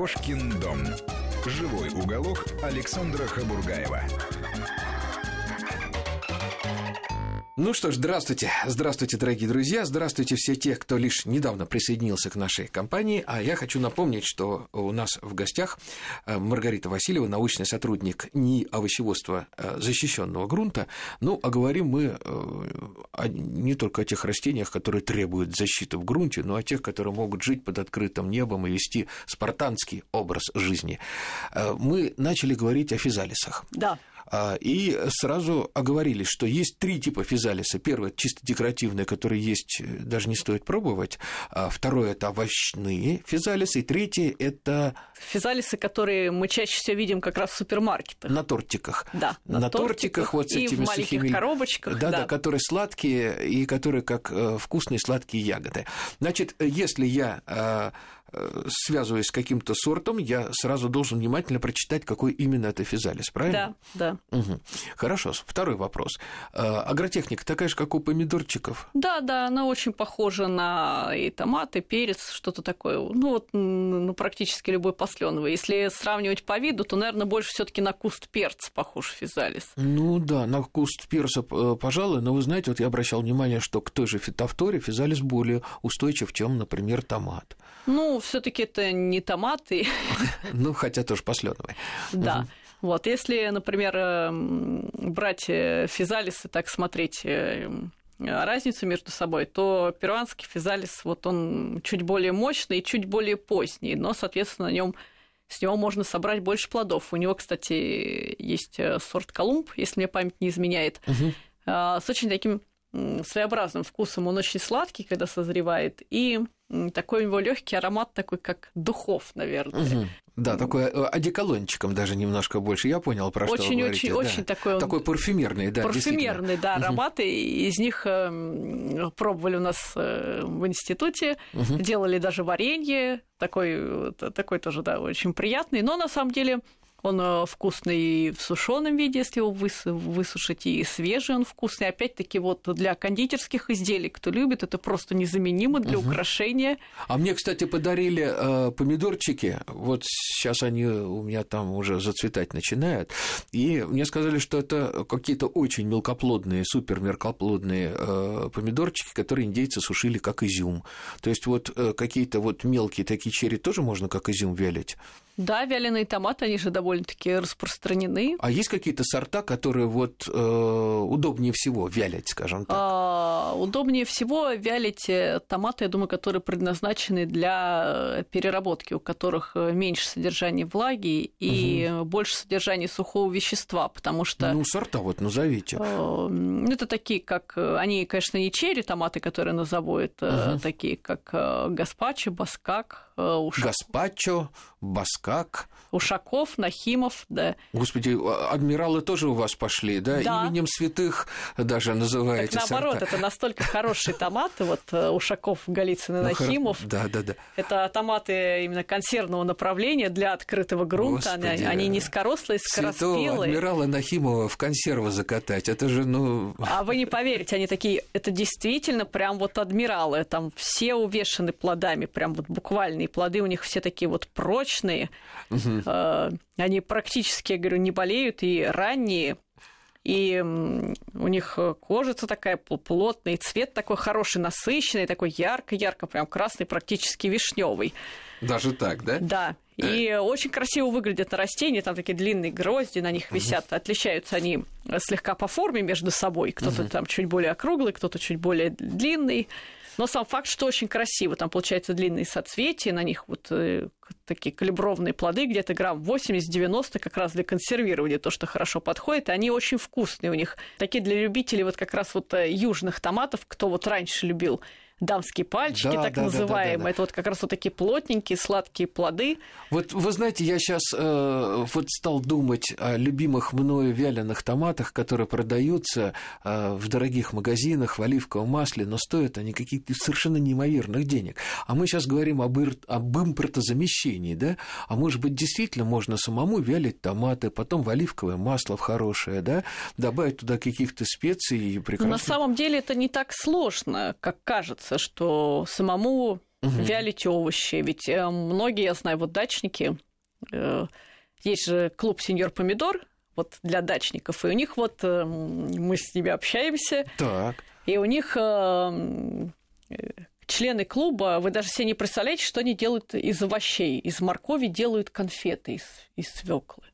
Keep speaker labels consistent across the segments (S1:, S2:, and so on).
S1: Кошкин дом. Живой уголок Александра Хабургаева.
S2: Ну что ж, здравствуйте. Здравствуйте, дорогие друзья. Здравствуйте все те, кто лишь недавно присоединился к нашей компании. А я хочу напомнить, что у нас в гостях э, Маргарита Васильева, научный сотрудник НИИ овощеводства э, защищенного грунта. Ну, а говорим мы э, не только о тех растениях, которые требуют защиты в грунте, но о тех, которые могут жить под открытым небом и вести спартанский образ жизни. Мы начали говорить о физалисах.
S3: Да.
S2: А, и сразу оговорились, что есть три типа физалиса. Первый – чисто декоративные, которые есть, э, даже не стоит пробовать. А второе – это овощные физалисы. И третье – это…
S3: Физалисы, которые мы чаще всего видим как раз в супермаркетах.
S2: На тортиках.
S3: Да,
S2: на, на тортиках, тортиках вот с
S3: и
S2: этими
S3: в маленьких
S2: сухими…
S3: коробочках.
S2: Да,
S3: да,
S2: да, которые сладкие и которые как э, вкусные сладкие ягоды. Значит, если я э, связываясь с каким-то сортом, я сразу должен внимательно прочитать, какой именно это физалис, правильно?
S3: Да,
S2: да. Угу. Хорошо, второй вопрос. А, агротехника такая же, как у помидорчиков?
S3: Да, да, она очень похожа на и томат, и перец, что-то такое. Ну, вот ну, практически любой посленовый. Если сравнивать по виду, то, наверное, больше все таки на куст перца похож физалис.
S2: Ну да, на куст перца, э, пожалуй, но вы знаете, вот я обращал внимание, что к той же фитофторе физалис более устойчив, чем, например, томат.
S3: Ну, все-таки это не томаты.
S2: Ну, хотя тоже посленовый.
S3: Да. Вот, если, например, эм, брать э, физалисы, так смотреть э, разницу между собой, то перуанский физалис, вот он чуть более мощный и чуть более поздний, но, соответственно, на нем с него можно собрать больше плодов. У него, кстати, есть э, сорт Колумб, если мне память не изменяет, угу. с очень таким своеобразным вкусом. Он очень сладкий, когда созревает, и такой у него легкий аромат, такой как духов, наверное.
S2: Угу. Да, такой э, одеколончиком даже немножко больше. Я понял, про
S3: очень,
S2: что вы говорите.
S3: Очень,
S2: да.
S3: очень такой...
S2: Такой парфюмерный, да,
S3: Парфюмерный, да, ароматы. Угу. Из них эм, пробовали у нас э, в институте, угу. делали даже варенье, такой, такой тоже, да, очень приятный. Но на самом деле он э, вкусный в сушеном виде, если его высушить, и свежий он вкусный. Опять-таки, вот для кондитерских изделий, кто любит, это просто незаменимо для угу. украшения.
S2: А мне, кстати, подарили э, помидорчики. Вот сейчас они у меня там уже зацветать начинают. И мне сказали, что это какие-то очень мелкоплодные, супер мелкоплодные э, помидорчики, которые индейцы сушили как изюм. То есть вот э, какие-то вот мелкие такие черри тоже можно как изюм вялить.
S3: Да, вяленые томаты, они же довольно-таки распространены.
S2: А есть какие-то сорта, которые вот э, удобнее всего вялить, скажем так?
S3: А, удобнее всего вялить э, томаты, я думаю, которые предназначены для э, переработки, у которых э, меньше содержания влаги и угу. больше содержания сухого вещества, потому что...
S2: Ну, сорта вот назовите. Э,
S3: это такие, как... Они, конечно, не черри томаты, которые назовут, угу. такие, как гаспачо, баскак,
S2: ушак. Гаспачо, баскак.
S3: Ушаков, Нахимов, да.
S2: Господи, а, адмиралы тоже у вас пошли, да? да. Именем святых даже называете
S3: так, наоборот, сорта. это настолько хорошие томаты, вот э, Ушаков, Голицын и ну, Нахимов.
S2: Да, да, да.
S3: Это томаты именно консервного направления для открытого грунта. Господи, они низкорослые, скороспелые.
S2: Святого адмирала Нахимова в консервы закатать, это же, ну...
S3: А вы не поверите, они такие, это действительно прям вот адмиралы, там все увешаны плодами, прям вот буквальные плоды у них все такие вот прочные. Угу. Э, они практически, я говорю, не болеют и ранние. И у них кожица такая плотная, и цвет такой хороший, насыщенный, такой ярко-ярко, прям красный, практически вишневый.
S2: Даже так, да?
S3: Да. И э. очень красиво выглядят на растения, там такие длинные грозди на них висят. Угу. Отличаются они слегка по форме между собой. Кто-то угу. там чуть более округлый, кто-то чуть более длинный. Но сам факт, что очень красиво, там получается длинные соцветия, на них вот э, такие калибровные плоды, где-то грамм 80-90 как раз для консервирования, то, что хорошо подходит, и они очень вкусные у них. Такие для любителей вот как раз вот э, южных томатов, кто вот раньше любил дамские пальчики, да, так да, называемые. Да, да, да. Это вот как раз вот такие плотненькие, сладкие плоды.
S2: Вот вы знаете, я сейчас э, вот стал думать о любимых мною вяленых томатах, которые продаются э, в дорогих магазинах в оливковом масле, но стоят они каких-то совершенно неимоверных денег. А мы сейчас говорим об, об импортозамещении, да? А может быть, действительно можно самому вялить томаты, потом в оливковое масло в хорошее, да? Добавить туда каких-то специй и прекрасно.
S3: Но на самом деле это не так сложно, как кажется кажется, что самому угу. вялить овощи. Ведь э, многие, я знаю, вот дачники, э, есть же клуб «Сеньор Помидор», вот для дачников, и у них вот э, мы с ними общаемся,
S2: так.
S3: и у них члены клуба, вы даже себе не представляете, что они делают из овощей. Из моркови делают конфеты из, из свеклы.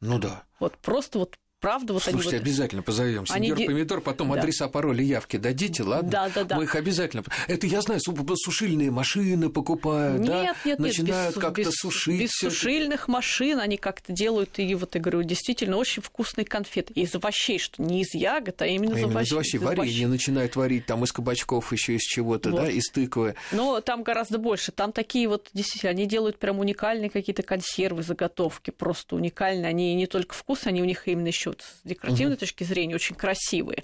S2: Ну да.
S3: Вот просто вот правда вот
S2: Слушайте,
S3: они вот...
S2: обязательно позовем сеньор
S3: Они...
S2: помидор, потом
S3: Да.
S2: адреса, пароли, явки дадите, ладно?
S3: Да, да, да.
S2: Мы их обязательно. Это я знаю, су- сушильные машины покупают, да?
S3: Нет, нет, нет,
S2: начинают
S3: без,
S2: как-то
S3: без-
S2: сушить.
S3: без
S2: всё это.
S3: сушильных машин они как-то делают, и вот я говорю, действительно очень вкусные конфеты. Из овощей, что не из ягод, а именно
S2: А
S3: из
S2: именно
S3: овощей.
S2: из овощей. Варенье начинают варить там из кабачков, еще из чего-то,
S3: Вот.
S2: да, из тыквы.
S3: Но там гораздо больше. Там такие вот, действительно, они делают прям уникальные какие-то консервы, заготовки, просто уникальные. Они не только вкус, они у них именно еще вот с декоративной точки зрения очень красивые.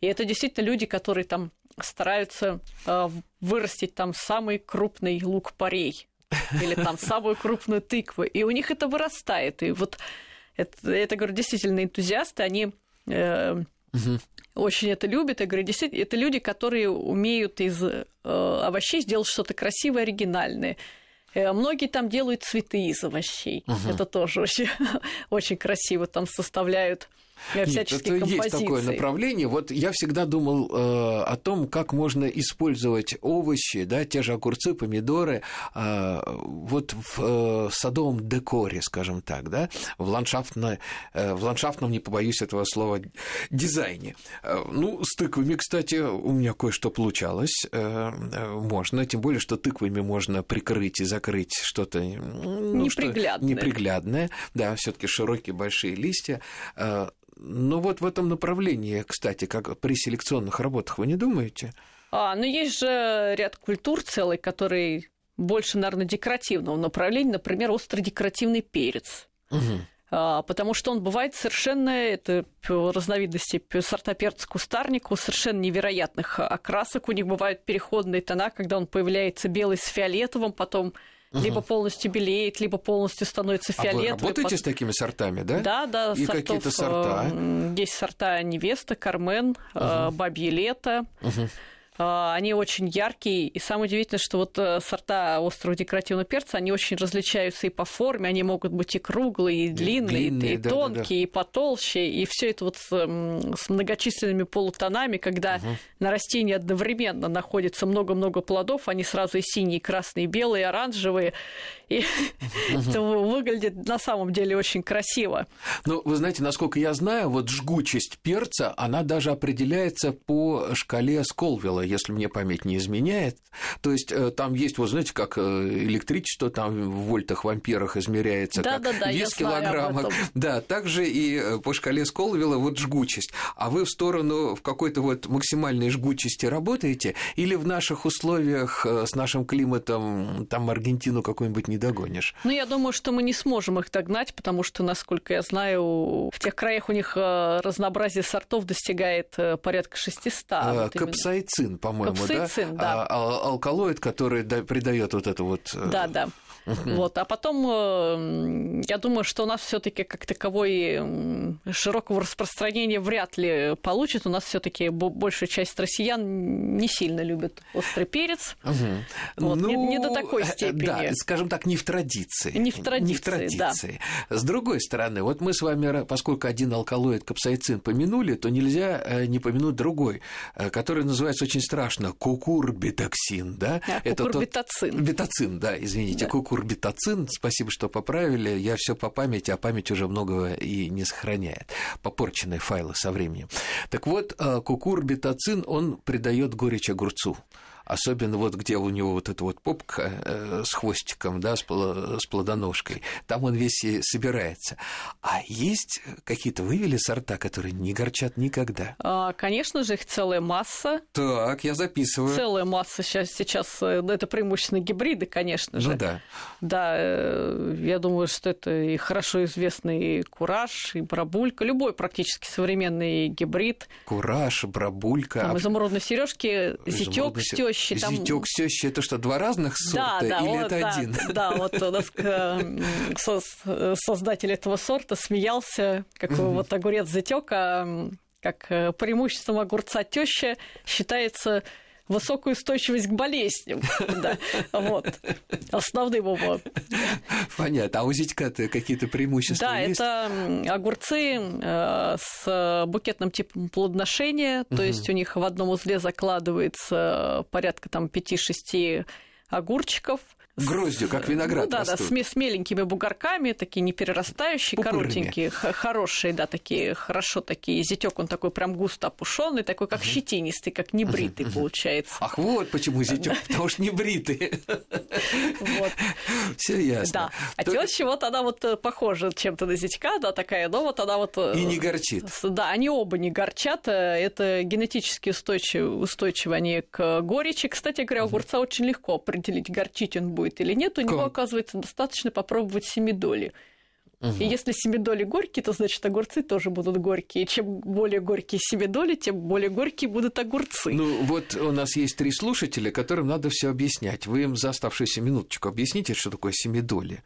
S3: И это действительно люди, которые там стараются э, вырастить там самый крупный лук-порей или там самую крупную тыкву. И у них это вырастает. И вот это, это говорю, действительно энтузиасты, они э, очень это любят. Я говорю, действительно, это люди, которые умеют из э, овощей сделать что-то красивое, оригинальное. Э, Многие там делают цветы из овощей. Это тоже очень, очень красиво. Там составляют
S2: Нет, это есть такое направление. Вот я всегда думал э, о том, как можно использовать овощи, да, те же огурцы, помидоры, э, вот в э, садовом декоре, скажем так, да, в, ландшафтно, э, в ландшафтном, не побоюсь этого слова, дизайне. Э, ну, с тыквами, кстати, у меня кое-что получалось. Э, э, можно, тем более, что тыквами можно прикрыть и закрыть что-то ну, что-
S3: Неприглядное.
S2: неприглядное. Да, все таки широкие большие листья. Э, ну вот в этом направлении, кстати, как при селекционных работах, вы не думаете?
S3: А, ну есть же ряд культур целый, который больше, наверное, декоративного направления, например, острый декоративный перец. А, потому что он бывает совершенно, это разновидности сорта перца кустарника, совершенно невероятных окрасок. У них бывают переходные тона, когда он появляется белый с фиолетовым, потом либо полностью белеет, либо полностью становится
S2: А вы работаете
S3: потом-
S2: с такими сортами, да?
S3: Да, да,
S2: И
S3: сортов,
S2: какие-то сорта?
S3: э, Есть сорта Невеста, Кармен, э, Бабье лето. Э, Они очень яркие, и самое удивительное, что вот э, сорта острого декоративного перца, они очень различаются и по форме, они могут быть и круглые, и длинные, и-
S2: длинные,
S3: и,
S2: да-да-да.
S3: тонкие, и потолще, и все это вот с, с многочисленными полутонами, когда на растении одновременно находится много-много плодов, они сразу и синие, и красные, и белые, и оранжевые, и это выглядит на самом деле очень красиво.
S2: Ну, вы знаете, насколько я знаю, вот жгучесть перца, она даже определяется по шкале Сколвилла, если мне память не изменяет. То есть э, там есть, вот знаете, как э, электричество там в вольтах, в амперах измеряется, как
S3: Да-да-да, я
S2: вес в
S3: знаю об
S2: килограммах.
S3: этом.
S2: Да, также и э, по шкале Сколвилла вот жгучесть. А вы в сторону в какой-то вот максимальной жгучести работаете? Или в наших условиях с нашим климатом там Аргентину какую-нибудь не догонишь?
S3: Ну, я думаю, что мы не сможем их догнать, потому что, насколько я знаю, в тех краях у них разнообразие сортов достигает порядка 600.
S2: А,
S3: вот именно.
S2: По-моему,
S3: Капсаицин,
S2: да?
S3: да.
S2: А, ал- алкалоид, который придает вот это вот... э,
S3: Да, да. Вот. А потом, э, я думаю, что у нас все таки как таковой м, широкого распространения вряд ли получит. У нас все таки большая часть россиян не сильно любит острый перец.
S2: Мгм.
S3: Вот, не- не до такой
S2: э,
S3: степени.
S2: Да, скажем так, не в традиции.
S3: Не в
S2: Не в
S3: традиции, да.
S2: традиции. С другой стороны, вот мы с вами, поскольку один алкалоид капсаицин помянули, то нельзя э, не помянуть другой, э, который называется очень страшно кукурбитоксин, да?
S3: Да, кукурбитоцин.
S2: Бетацин, да, извините,
S3: Да.
S2: кукурбитоцин. Спасибо, что поправили. Я все по памяти, а память уже многого и не сохраняет. Попорченные файлы со временем. Так вот, э, кукурбитоцин, он придает горечь огурцу. Особенно вот где у него вот эта вот попка э, с хвостиком, да, с, пло- с плодоножкой, там он весь и собирается. А есть какие-то вывели сорта, которые не горчат никогда?
S3: А, Конечно же, их целая масса.
S2: Так, я записываю.
S3: Целая масса сейчас, сейчас э, это преимущественно гибриды, конечно же.
S2: Ну да.
S3: Да, э, я думаю, что это и хорошо известный и кураж, и барабулька, любой практически современный гибрид.
S2: Кураж, брабулька.
S3: Там
S2: а
S3: изумрудной сережки, зятек
S2: изумрудный
S3: с
S2: се-
S3: тещей. Там...
S2: Тещей это что, два разных
S3: Да,
S2: сорта
S3: да,
S2: или
S3: вот,
S2: это
S3: да,
S2: один?
S3: Да, вот у нас э, создатель этого сорта смеялся, какой вот огурец зятек, а как э, преимуществом огурца теща считается высокую устойчивость к болезням. Да, вот. Основным его.
S2: Понятно. А у зятька-то какие-то преимущества
S3: Да,
S2: есть?
S3: это огурцы э, с букетным типом плодоношения, то есть у них в одном узле закладывается порядка там 5-6 огурчиков.
S2: Гроздью, как виноград
S3: Ну да, да,
S2: растут.
S3: с, ме- с меленькими бугорками, такие не перерастающие,
S2: Пупырыми.
S3: коротенькие, хорошие, да, такие, хорошо такие. Зятек он такой прям густо опушенный, такой как щетинистый, как небритый получается.
S2: Ах, вот почему зятёк, потому что не бритые.
S3: Вот.
S2: Все ясно.
S3: Да. А теща вот она вот э, похожа чем-то на зятька, да, такая, но вот она вот... э,
S2: И не горчит.
S3: Да, они оба не горчат. э, Это генетически устойчивы, устойчивы они к горечи. Кстати говоря, огурца очень легко определить, горчить он будет или нет. У него,
S2: Как?
S3: оказывается, достаточно попробовать семидоли. И если семидоли горькие, то значит огурцы тоже будут горькие. Чем более горькие семидоли, тем более горькие будут огурцы.
S2: Ну, вот у нас есть три слушателя, которым надо все объяснять. Вы им за оставшуюся минуточку объясните, что такое семидоли.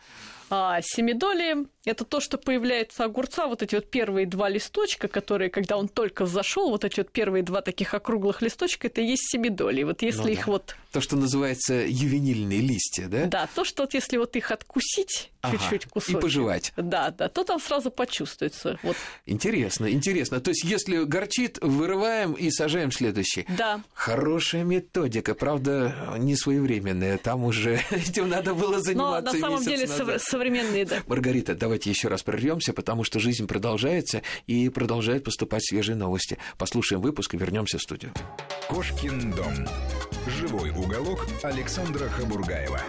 S3: А семидоли – это то, что появляется огурца, вот эти вот первые два листочка, которые, когда он только зашел, вот эти вот первые два таких округлых листочка, это и есть семидоли. Вот если
S2: Ну
S3: их
S2: да.
S3: вот,
S2: То, что называется ювенильные листья, да?
S3: да, то, что вот если вот их откусить
S2: Ага,
S3: чуть-чуть
S2: и
S3: кусочек,
S2: пожевать.
S3: да, да, то там сразу почувствуется. Вот,
S2: Интересно, интересно. То есть, если горчит, вырываем и сажаем следующий.
S3: да.
S2: Хорошая методика, правда, не своевременная. Там уже этим надо было
S3: Но
S2: заниматься
S3: на самом деле
S2: назад.
S3: Сов- современные, да.
S2: Маргарита, давайте еще раз прервемся, потому что жизнь продолжается и продолжают поступать свежие новости. Послушаем выпуск и вернемся в студию.
S1: Кошкин дом. Живой уголок Александра Хабургаева.